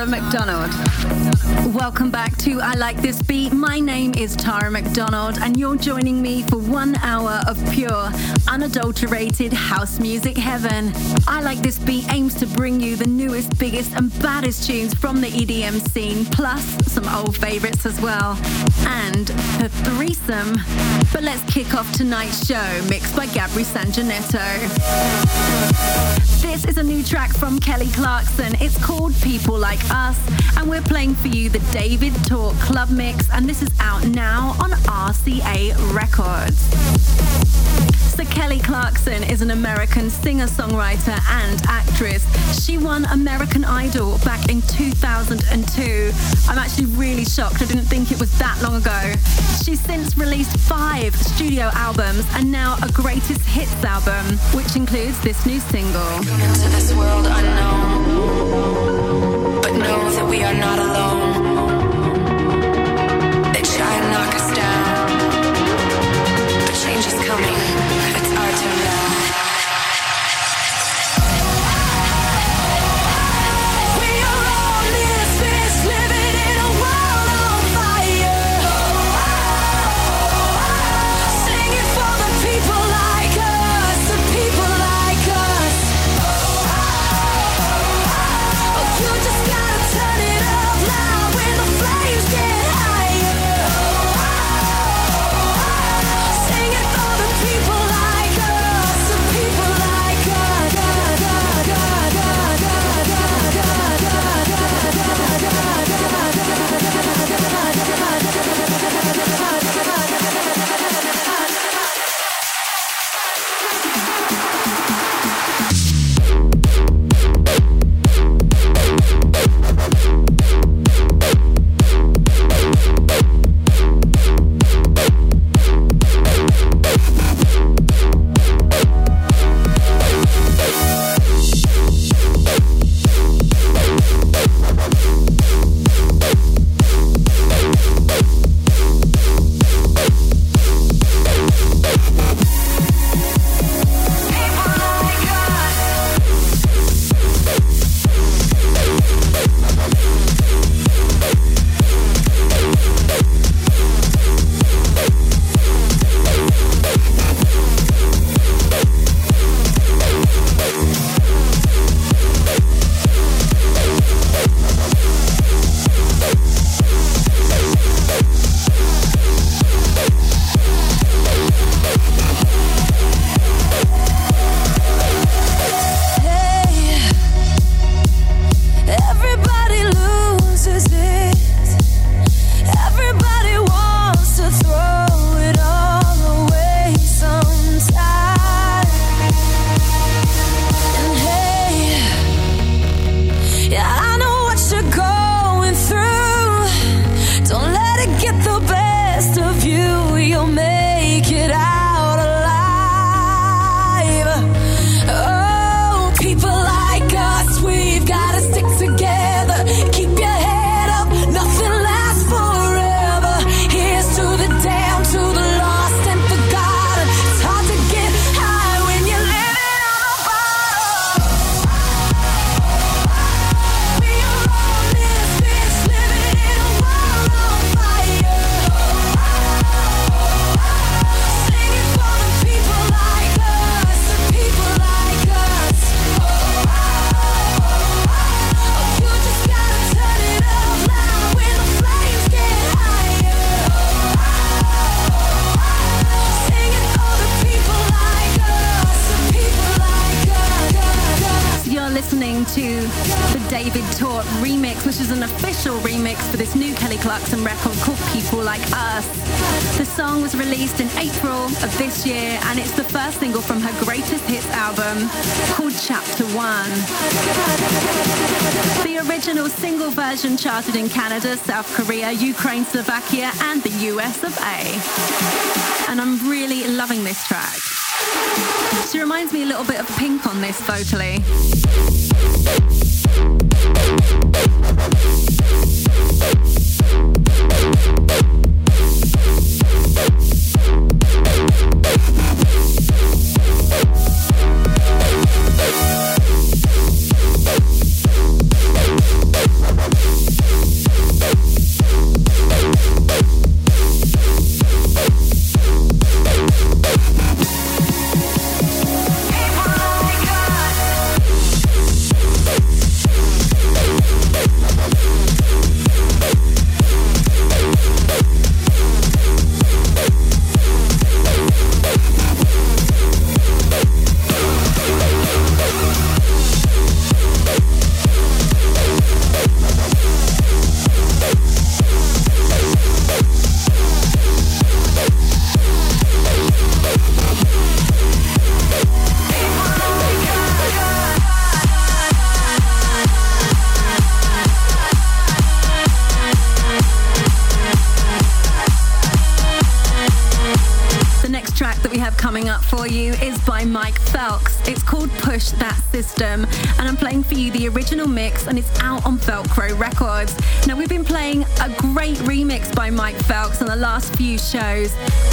Tara McDonald. Welcome back to I Like This Beat. My name is Tara McDonald, and you're joining me for one hour of pure, unadulterated house music heaven. I Like This Beat aims to bring you the newest, biggest, and baddest tunes from the EDM scene, plus some old favorites as well. And the threesome. But let's kick off tonight's show, mixed by Gabri Sanjanetto. This is a new track from Kelly Clarkson. It's called People Like Us, and we're playing for you the David Tort Club Mix, and this is out now on RCA Records. So Kelly Clarkson is an American singer-songwriter and actress. She won American Idol back in 2002. I'm actually really shocked. I didn't think it was that long ago. She's since released five studio albums and now a greatest hits album, which includes this new single. Into this world unknown, but know that we are not alone. In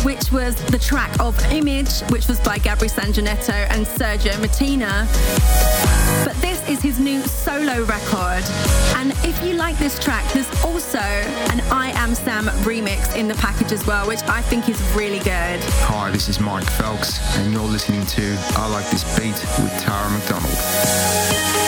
which was the track of Image, which was by Gabri Sanjanetto and Sergio Martina. But this is his new solo record. And if you like this track, there's also an I Am Sam remix in the package as well, which I think is really good. Hi, this is Mike Felks, and you're listening to I Like This Beat with Tara McDonald.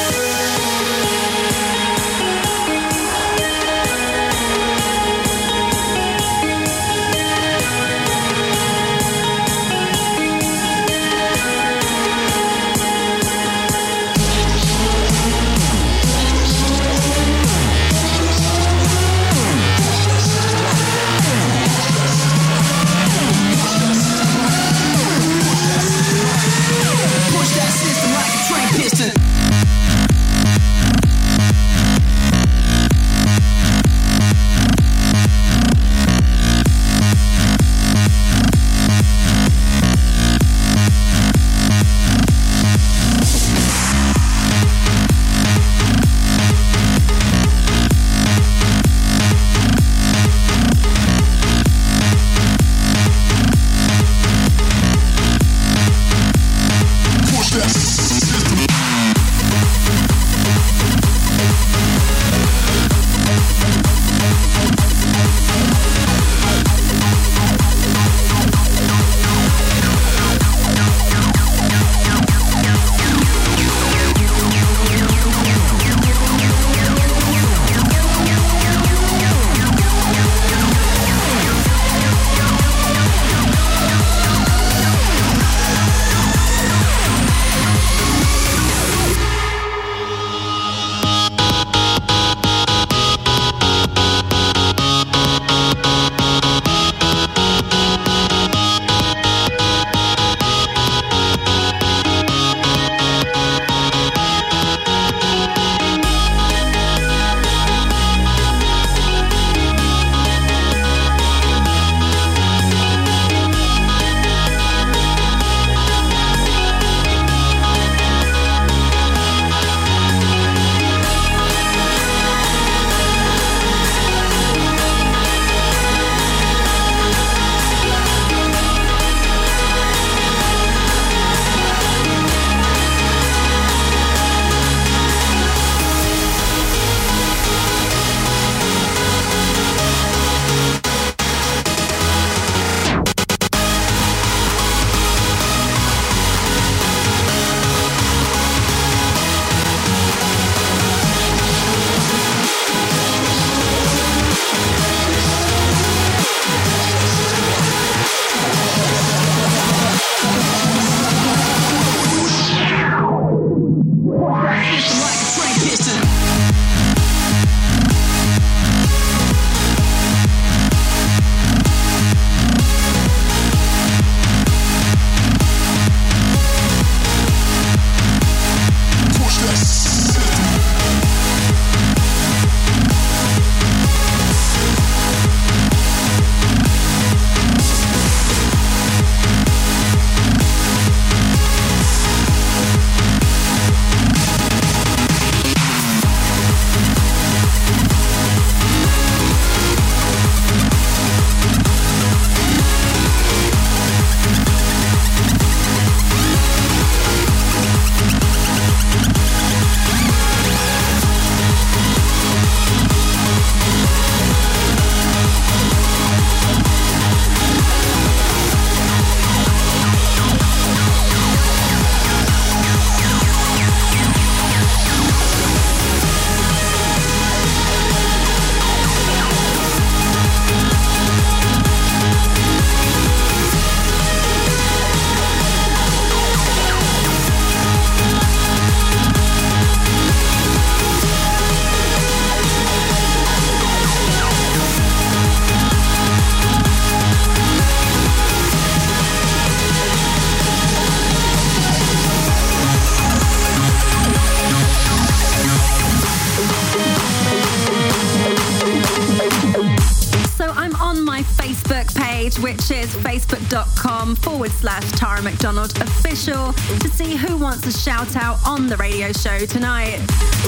Show tonight.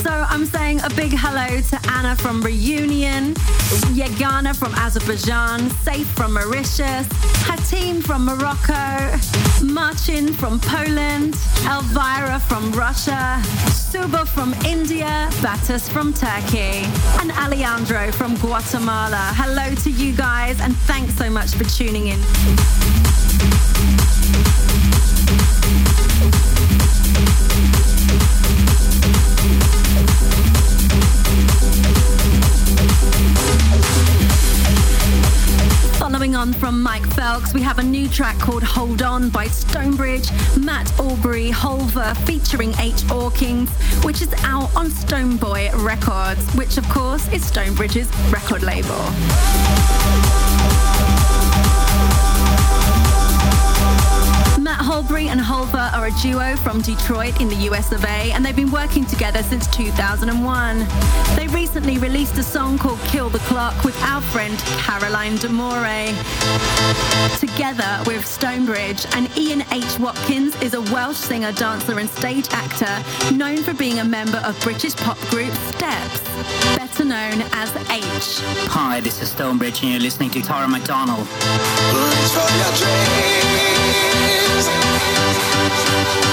So I'm saying a big hello to Anna from Reunion, Yegana from Azerbaijan, Safe from Mauritius, Hatim from Morocco, Marcin from Poland, Elvira from Russia, Suba from India, Batus from Turkey, and Alejandro from Guatemala. Hello to you guys, and thanks so much for tuning in. On from Mike Felks, we have a new track called Hold On by Stonebridge, Matt Aubrey, Holver featuring H. Watkins, which is out on Stoneboy Records, which of course is Stonebridge's record label. Holbury and Holver are a duo from Detroit in the US of A, and they've been working together since 2001. They recently released a song called Kill the Clock with our friend Caroline Demore. Together with Stonebridge, and Ian H. Watkins is a Welsh singer, dancer, and stage actor known for being a member of British pop group Steps, better known as H. Hi, this is Stonebridge, and you're listening to Tara McDonald. I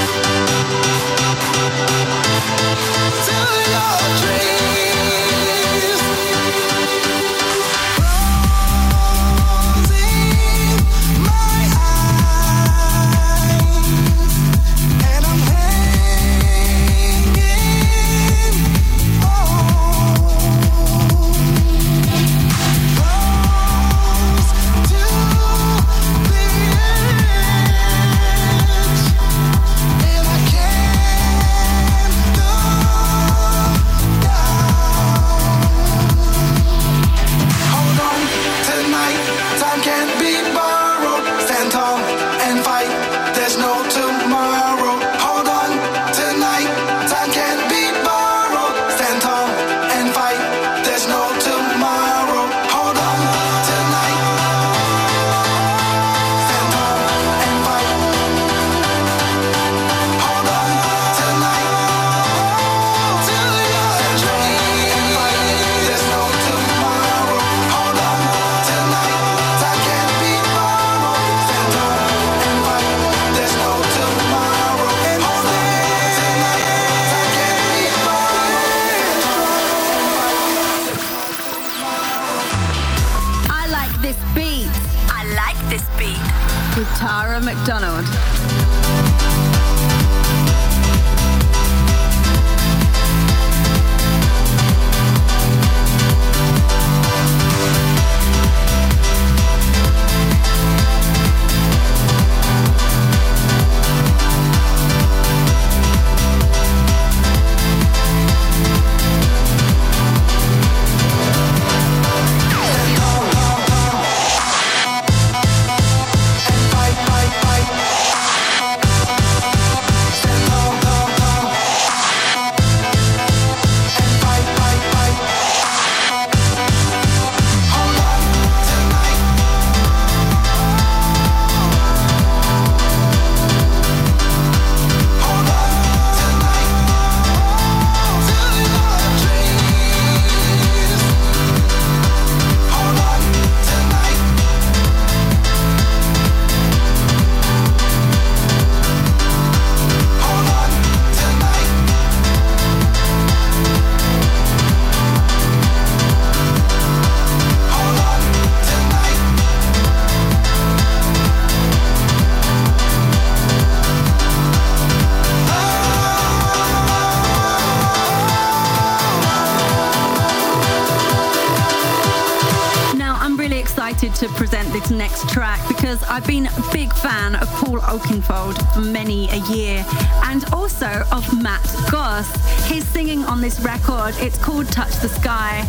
For many a year and also of Matt Goss. He's singing on this record. It's called Touch the Sky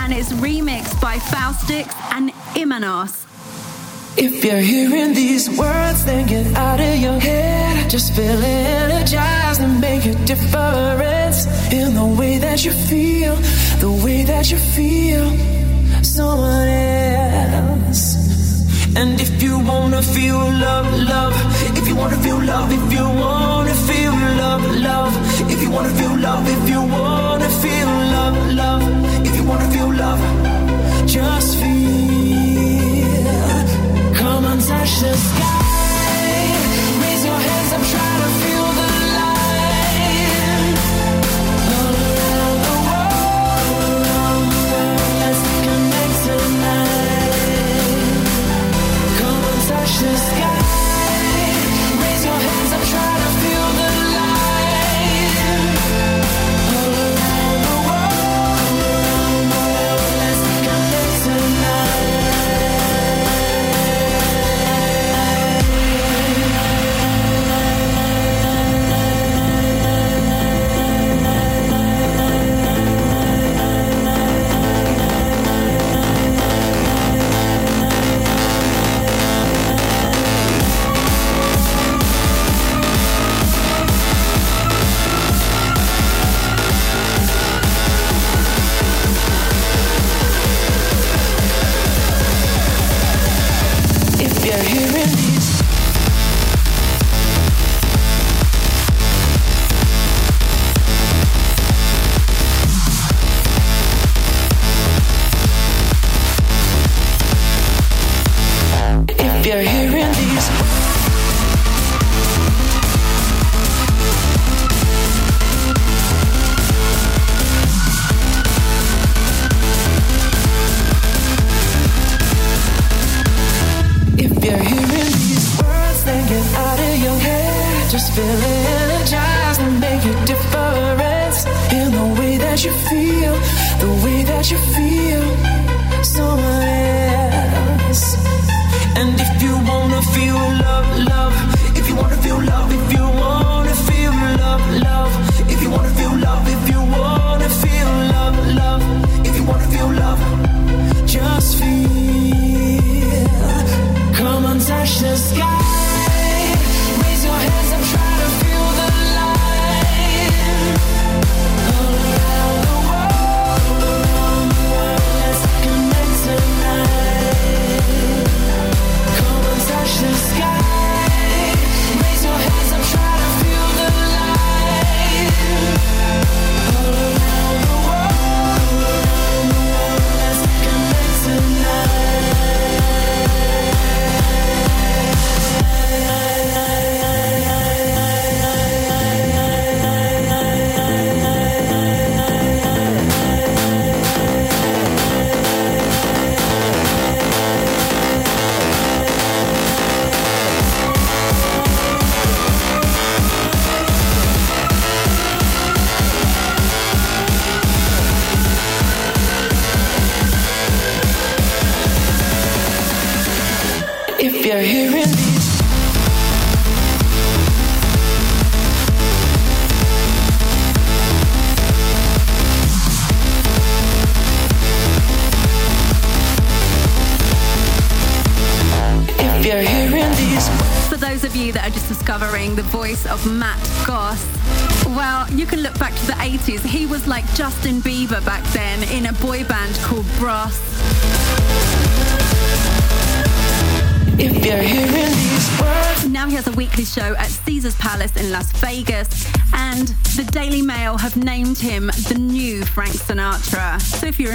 and it's remixed by Faustix and Imanos. If you're hearing these words, then get out of your head. Just feel energized and make a difference in the way that you feel, the way that you feel someone else. And if you wanna feel love, love, if you wanna feel love, if you wanna feel love, love, if you wanna feel love, if you wanna feel love, love, if you wanna feel love, just feel. Come and touch the sky.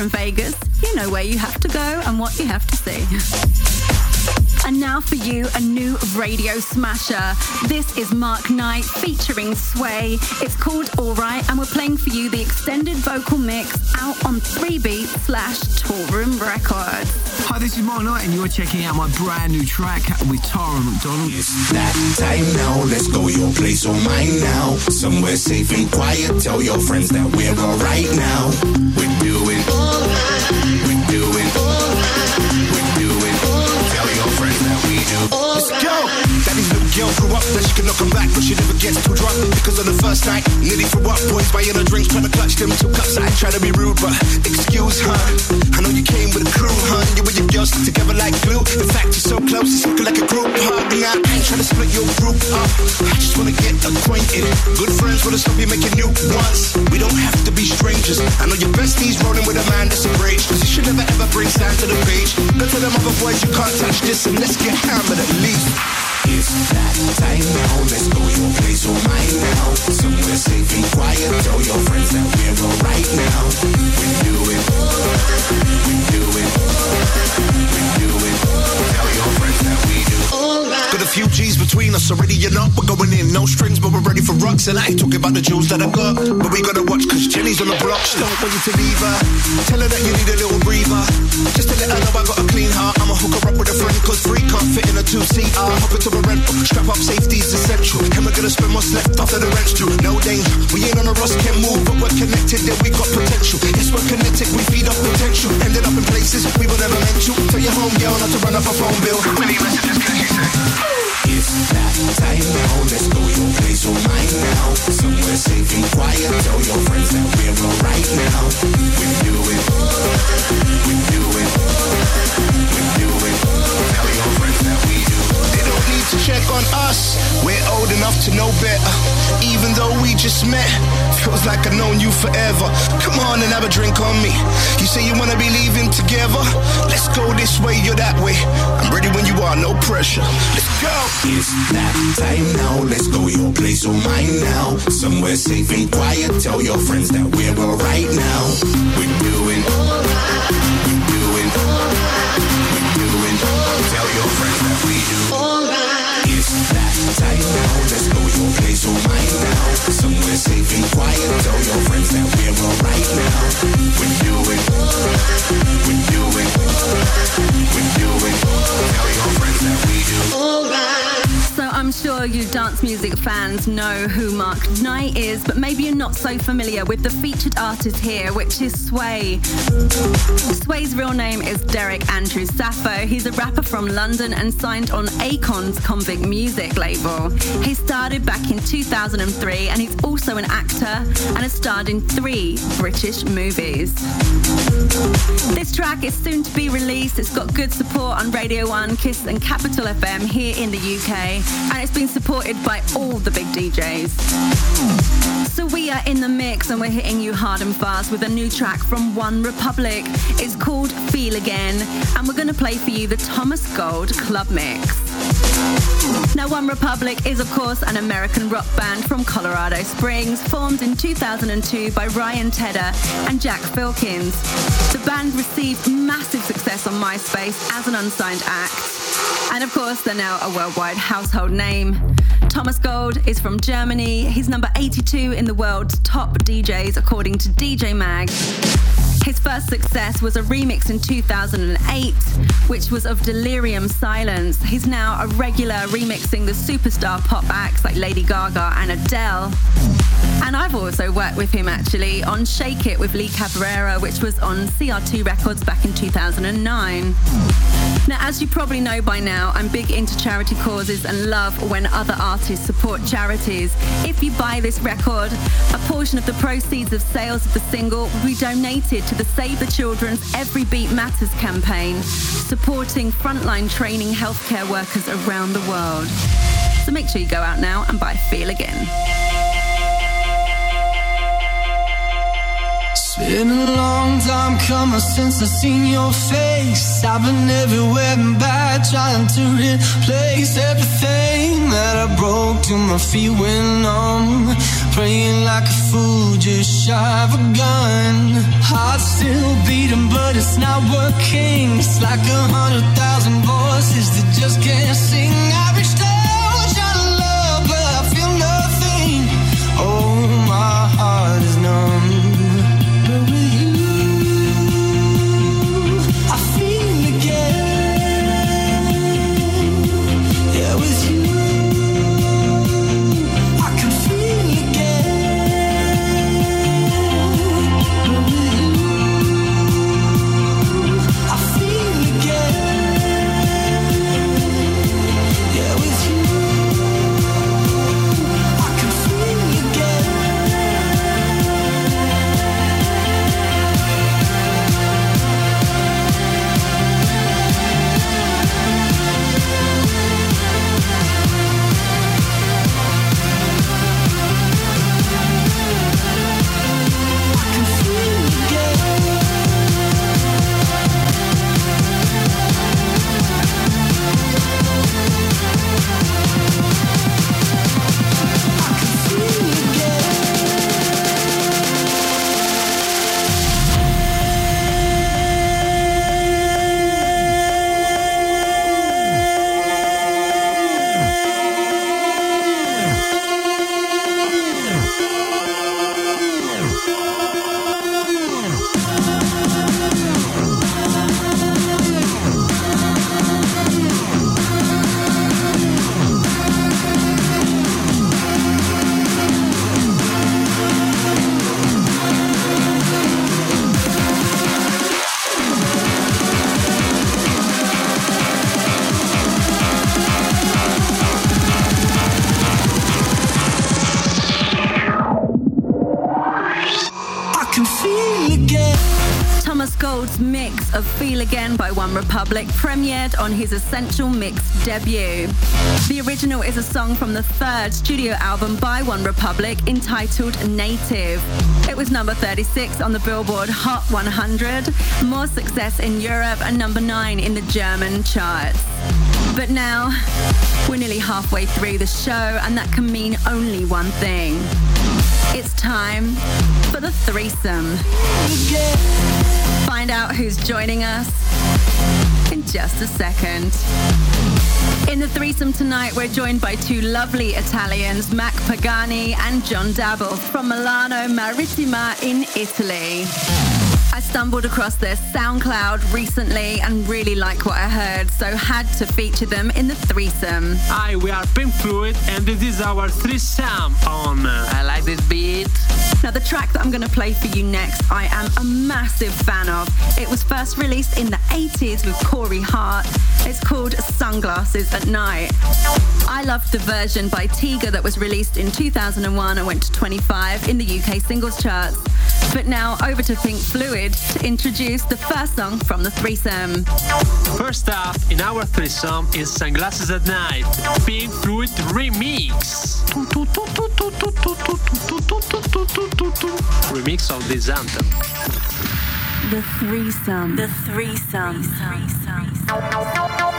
In Vegas, you know where you have to go and what you have to see. And now for you, a new radio smasher. This is Mark Knight featuring Sway. It's called Alright, and we're playing for you the extended vocal mix out on 3B slash Toolroom Records. Hi, this is Mark Knight, and you're checking out my brand new track with Tara McDonald. It's that time now. Let's go your place or mine now. Somewhere safe and quiet. Tell your friends that we're alright now. We're doing Let's go. Girl grew up that she could come back, but she never gets too drunk because on the first night, nearly threw up. Boys buying her drinks, trying to clutch them two cups. I try to be rude, but excuse her. I know you came with a crew, hun. You and your girls stick together like glue. In fact, you're so close, it's looking like a group hug. Now, I ain't trying to split your group up. I just wanna get acquainted. Good friends wanna stop you making new ones. We don't have to be strangers. I know your bestie's rolling with a man that's bridge. Cause you should never ever bring sand to the beach. Go to them other boys, you can't touch this, and let's get hammered at least. It's that time now, let's go your place or mine now. Somewhere safe and quiet, tell your friends that we're alright now. We're doing, we're doing, we're doing. Tell your friends that we do. Got a few G's between us already, you know. We're going in, no strings, but we're ready for rocks. And I ain't talking about the jewels that I got. But we gotta watch, cause Jenny's on the block. She don't want you to leave her. Tell her that you need a little breather. Just to let her know I got a clean heart. I'ma hook her up with a friend, cause three can't fit in a two-seater. Hop into a rental, strap up, safety's essential. And we're gonna spend what's left after the rent's due. No danger, we ain't on a Ross, can't move, but we're connected, then we got potential. Yes, we're connected, we feed off potential. Ended up in places we were never meant to. Tell your home girl not to run up a phone bill. How many messages can she say? It's that time now, let's go your place or mine now. Somewhere safe and quiet, tell your friends that we're alright now. We're doing, we're doing, we're doing. Tell your friends that we need to check on us, we're old enough to know better. Even though we just met, feels like I've known you forever. Come on and have a drink on me. You say you wanna be leaving together? Let's go this way, you're that way. I'm ready when you are, no pressure. Let's go. It's that time now. Let's go your place or mine now. Somewhere safe and quiet. Tell your friends that we're alright now. Dance music fans know who Mark Knight is, but maybe you're not so familiar with the featured artist here, which is Sway. Sway's real name is Derek Andrew Safo. He's a rapper from London and signed on Akon's Convict Music label. He started back in 2003 and he's also an actor and has starred in three British movies. This track is soon to be released. It's got good support on Radio 1, Kiss and Capital FM here in the UK and it's been supported by all the big DJs. So we are in the mix and we're hitting you hard and fast with a new track from One Republic. It's called Feel Again and we're going to play for you the Thomas Gold Club Mix. Now, One Republic is, of course, an American rock band from Colorado Springs, formed in 2002 by Ryan Tedder and Zach Filkins. The band received massive success on MySpace as an unsigned act. And of course, they're now a worldwide household name. Thomas Gold is from Germany. He's number 82 in the world's top DJs, according to DJ Mag. His first success was a remix in 2008, which was of Delerium Silence. He's now a regular remixing the superstar pop acts like Lady Gaga and Adele. And I've also worked with him actually on Shake It with Lee Cabrera, which was on CR2 Records back in 2009. Now, as you probably know by now, I'm big into charity causes and love when other artists support charities. If you buy this record, a portion of the proceeds of sales of the single will be donated to the Save the Children's Every Beat Matters campaign, supporting frontline training healthcare workers around the world. So make sure you go out now and buy Feel Again. It's been a long time coming since I seen your face. I've been everywhere and back, trying to replace everything that I broke to my feet went numb. Praying like a fool, just shy of a gun. Heart still beating, but it's not working. It's like a hundred thousand voices that just can't sing. I reached out, One Republic premiered on his Essential Mix debut. The original is a song from the third studio album by One Republic entitled Native. It was number 36 on the Billboard Hot 100, more success in Europe, and number 9 in the German charts. But now, we're nearly halfway through the show, and that can mean only one thing. It's time for the threesome. Find out who's joining us just a second. In the threesome tonight, we're joined by two lovely Italians, Mac Pagani and John Dabble from Milano Marittima in Italy. I stumbled across their SoundCloud recently and really like what I heard, so had to feature them in the threesome. Hi, we are Pink Fluid, and this is our threesome on. Uh, I like this beat. Now, the track that I'm going to play for you next, I am a massive fan of. It was first released in the 80s with Corey Hart. It's called Sunglasses at Night. I loved the version by Tiga that was released in 2001 and went to 25 in the UK singles charts. But now over to Pink Fluid to introduce the first song from the threesome. First up in our threesome is Sunglasses at Night, Pink Fluid Remix. Remix of this anthem. The threesome. The threesome. I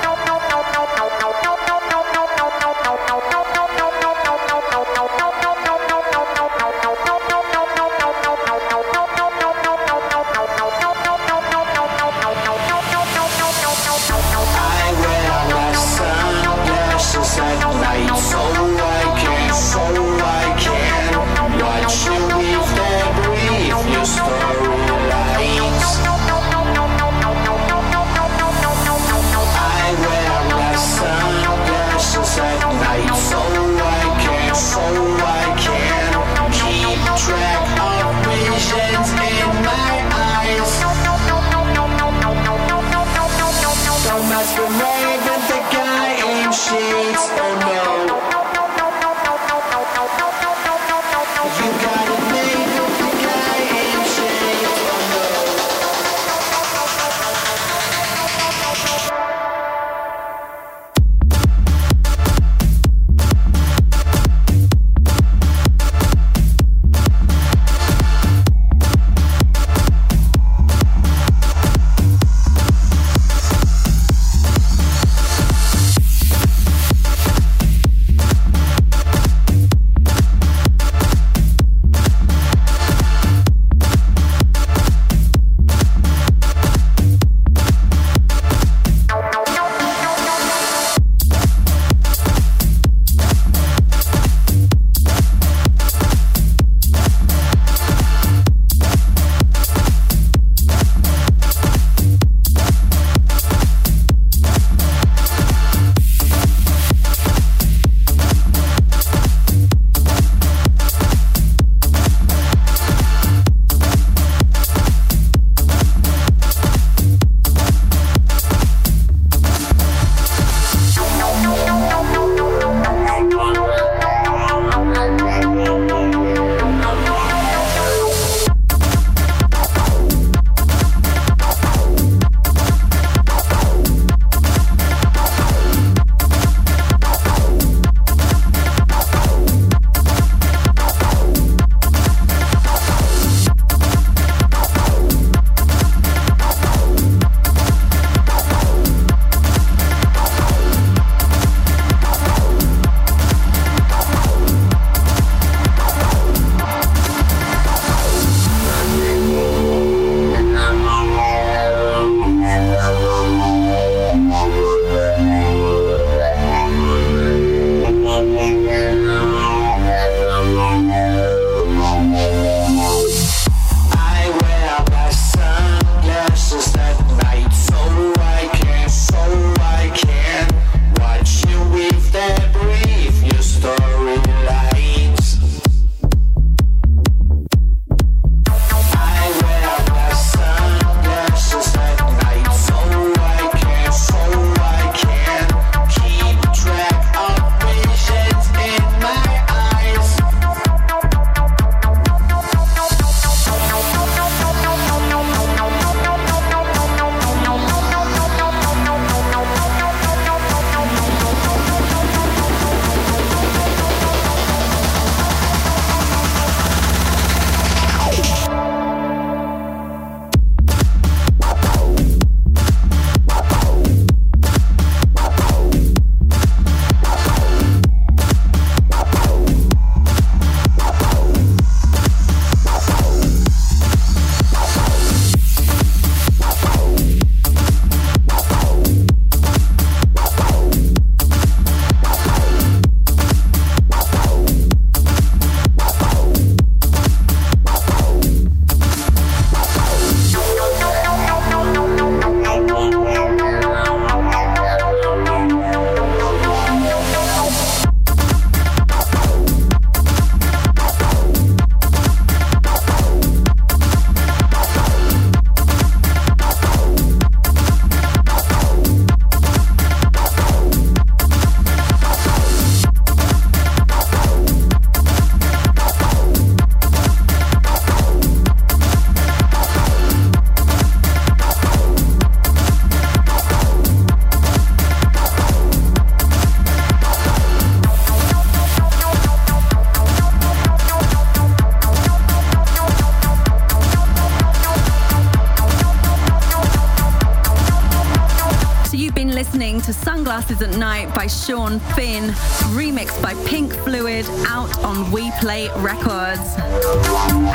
Pleasant Night by Sean Finn, remixed by Pink Fluid out on We Play Records.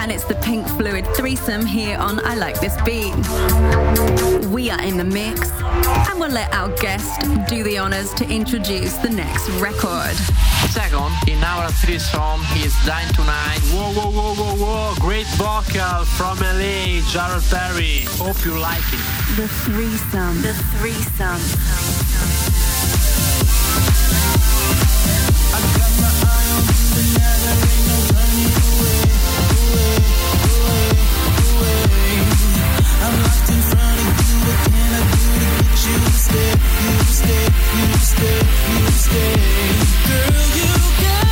And it's the Pink Fluid threesome here on I Like This Beat. We are in the mix, and we'll let our guest do the honors to introduce the next record. Second, in our threesome is dying Tonight. Whoa, whoa, whoa, whoa, whoa, great vocal from LA, Jared Perry. Hope you like it. The threesome. The threesome. You stay, you stay, you stay, you stay. Girl, you got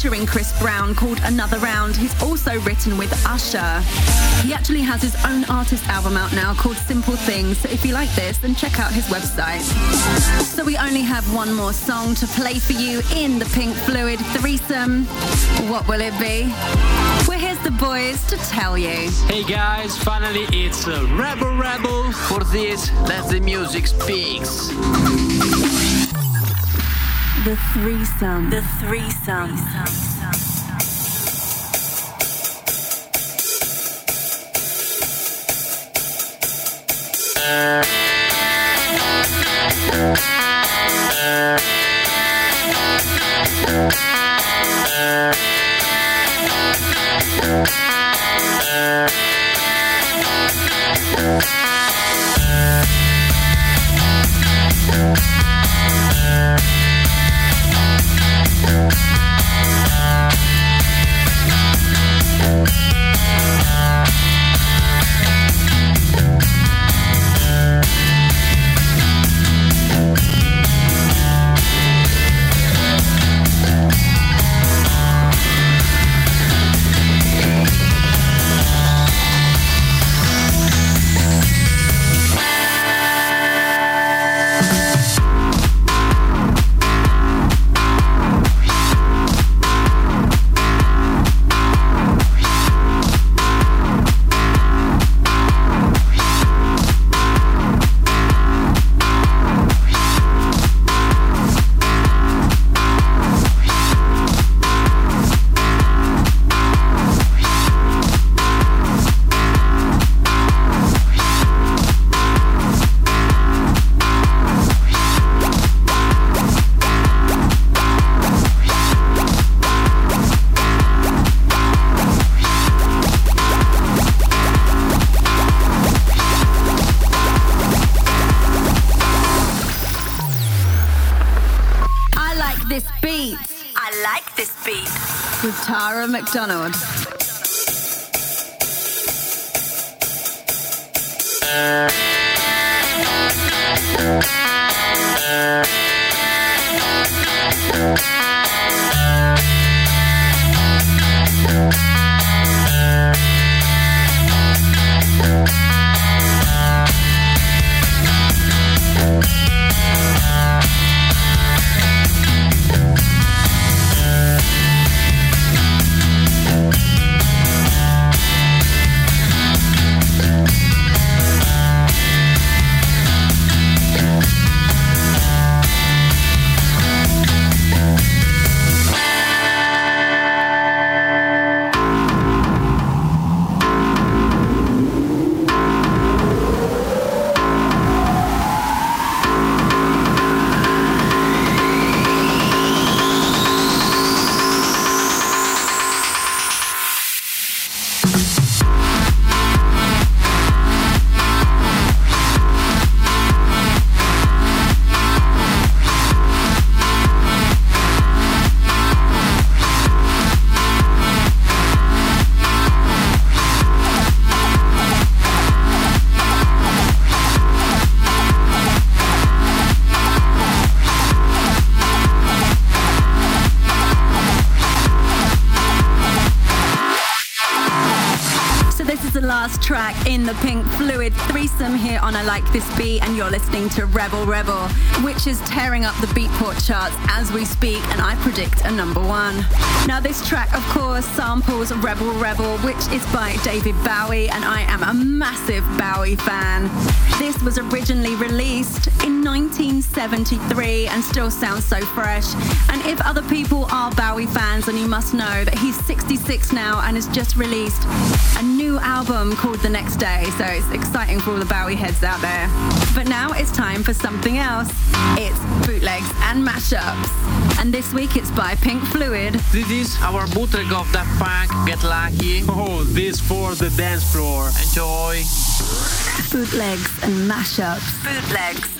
featuring Chris Brown called Another Round. He's also written with Usher. He actually has his own artist album out now called Simple Things. So if you like this, then check out his website. So we only have one more song to play for you in the Pink Fluid threesome. What will it be? Well, here's the boys to tell you. Hey guys, finally it's a Rebel Rebel. For this, let the music speaks. The threesome. The threesome. I McDonald. This Beat, and you're listening to Rebel Rebel, which is tearing up the Beatport charts as we speak, and I predict a number one. Now this track, of course, samples Rebel Rebel, which is by David Bowie, and I am a massive Bowie fan. This was originally released in 1973 and still sounds so fresh. And if other people are Bowie fans, then you must know that he's 66 now and has just released a new album called The Next Day. So it's exciting for all the Bowie heads out there. But now it's time for something else. It's bootlegs and mashups. And this week it's by Pink Fluid. This is our bootleg of Daft Punk, Get Lucky. Oh, this for the dance floor. Enjoy. Bootlegs and mashups. Bootlegs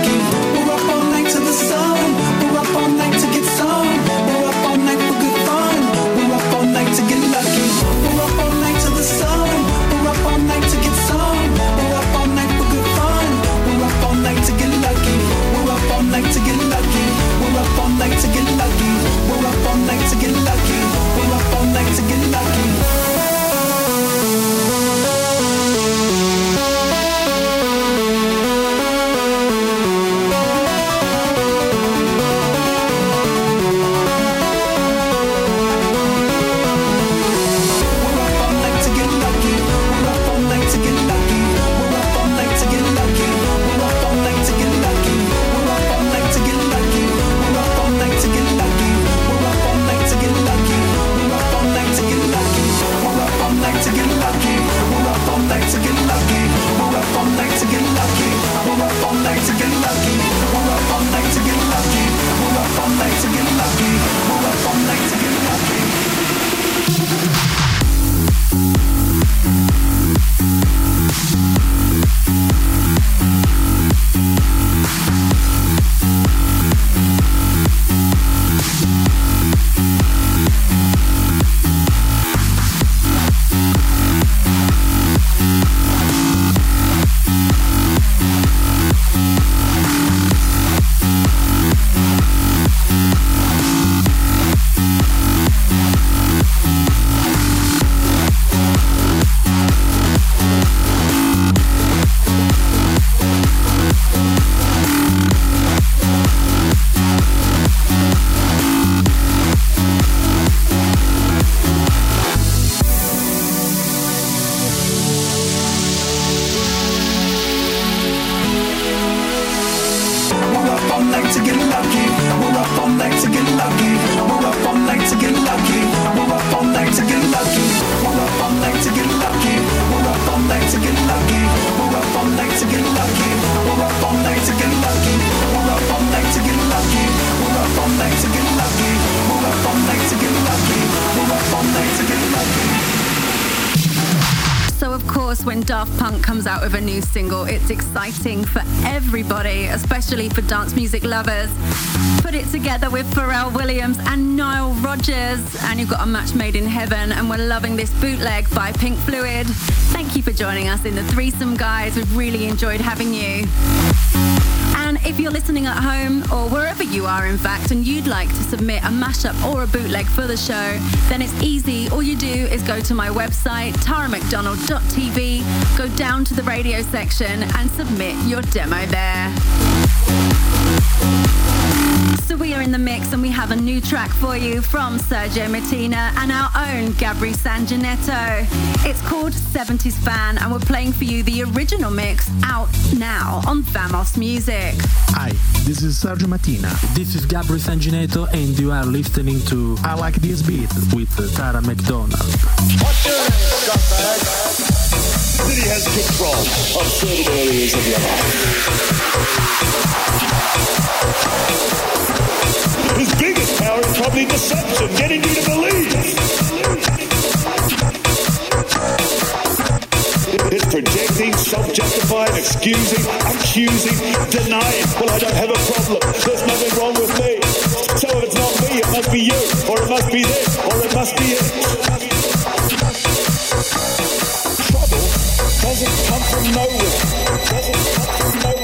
single. It's exciting for everybody, especially for dance music lovers. Put it together with Pharrell Williams and Nile Rodgers, and you've got a match made in heaven. And we're loving this bootleg by Pink Fluid. Thank you for joining us in the threesome, guys. We've really enjoyed having you. If you're listening at home or wherever you are, in fact, and you'd like to submit a mashup or a bootleg for the show, then it's easy. All you do is go to my website, taramcdonald.tv, go down to the radio section and submit your demo there. So we are in the mix and we have a new track for you from Sergio Martina and our own Gabri Sanjanetto. It's called 70s Fan and we're playing for you the original mix out now on Vamos Music. Hi, this is Sergio Martina. This is Gabri Sanjanetto and you are listening to I Like This Beat with Tara McDonald. City has control of certain areas of your life. His biggest power is probably deception, getting you to believe. It's projecting, self-justifying, excusing, accusing, denying. Well, I don't have a problem. There's nothing wrong with me. So if it's not me, it must be you, or it must be this, or it must be it. Trouble doesn't come from nowhere. Doesn't come from nowhere.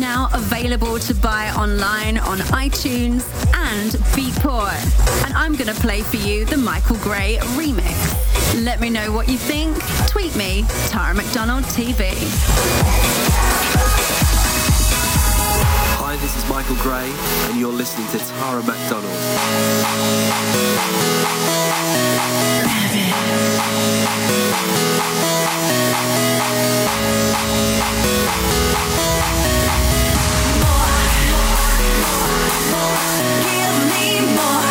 now available to buy online on iTunes and Beatport. And I'm going to play for you the Michael Gray remix. Let me know what you think. Tweet me, Tara McDonald TV this is Michael Gray, and you're listening to Tara McDonald. Give me more.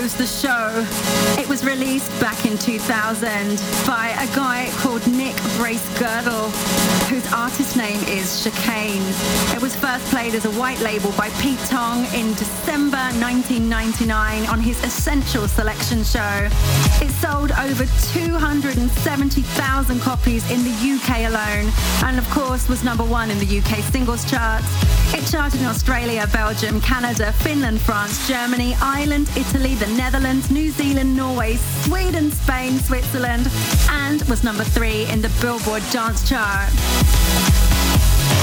The show. It was released back in 2000 by a guy called Nick Brace Girdle, whose artist name is Chicane. It was first played as a white label by Pete Tong in December 1999 on his Essential Selection show. It sold over 270,000 copies in the UK alone, and of course was number one in the UK singles charts. It charted in Australia, Belgium, Canada, Finland, France, Germany, Ireland, Italy, the Netherlands, New Zealand, Norway, Sweden, Spain, Switzerland, and was number three in the Billboard Dance Chart.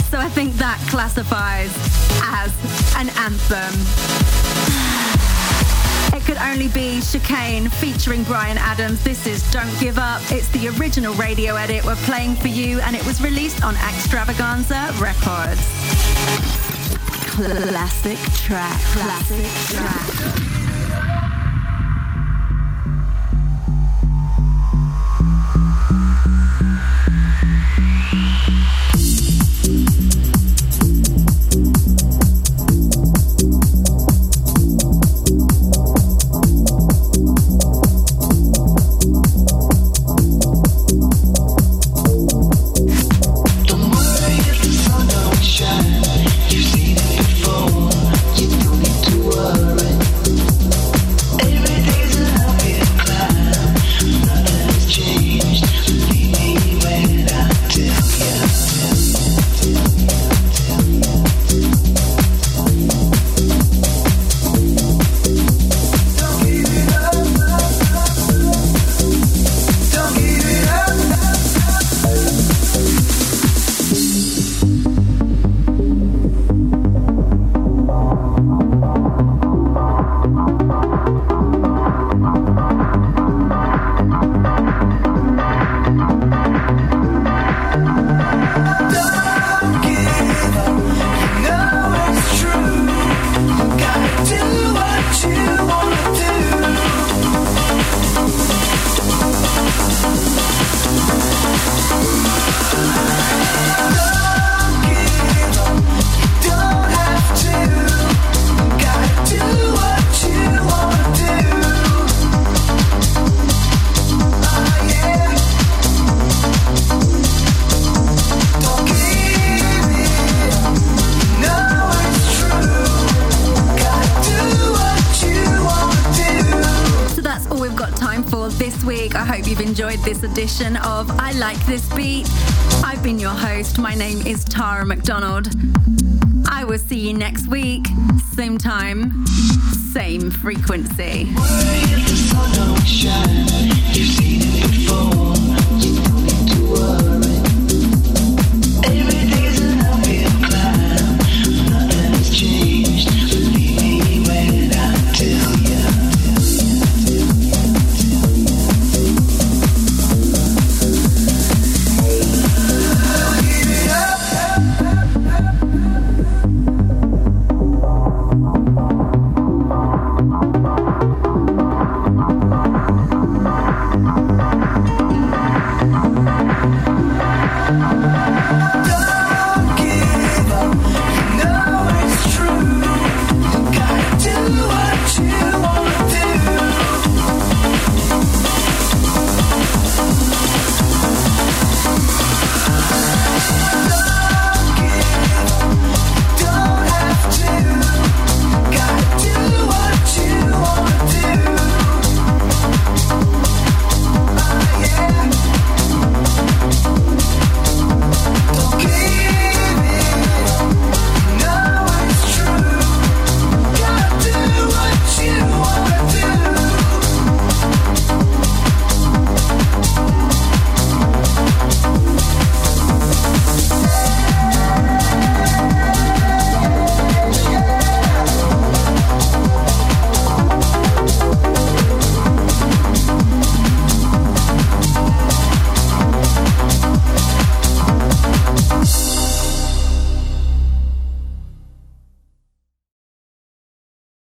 So I think that classifies as an anthem. Could only be Chicane featuring Bryan Adams. This is Don't Give Up. It's the original radio edit we're playing for you, and it was released on Xtravaganza Records. Classic track. Classic track. Edition of I Like This Beat. I've been your host. My name is Tara McDonald. I will see you next week, same time, same frequency.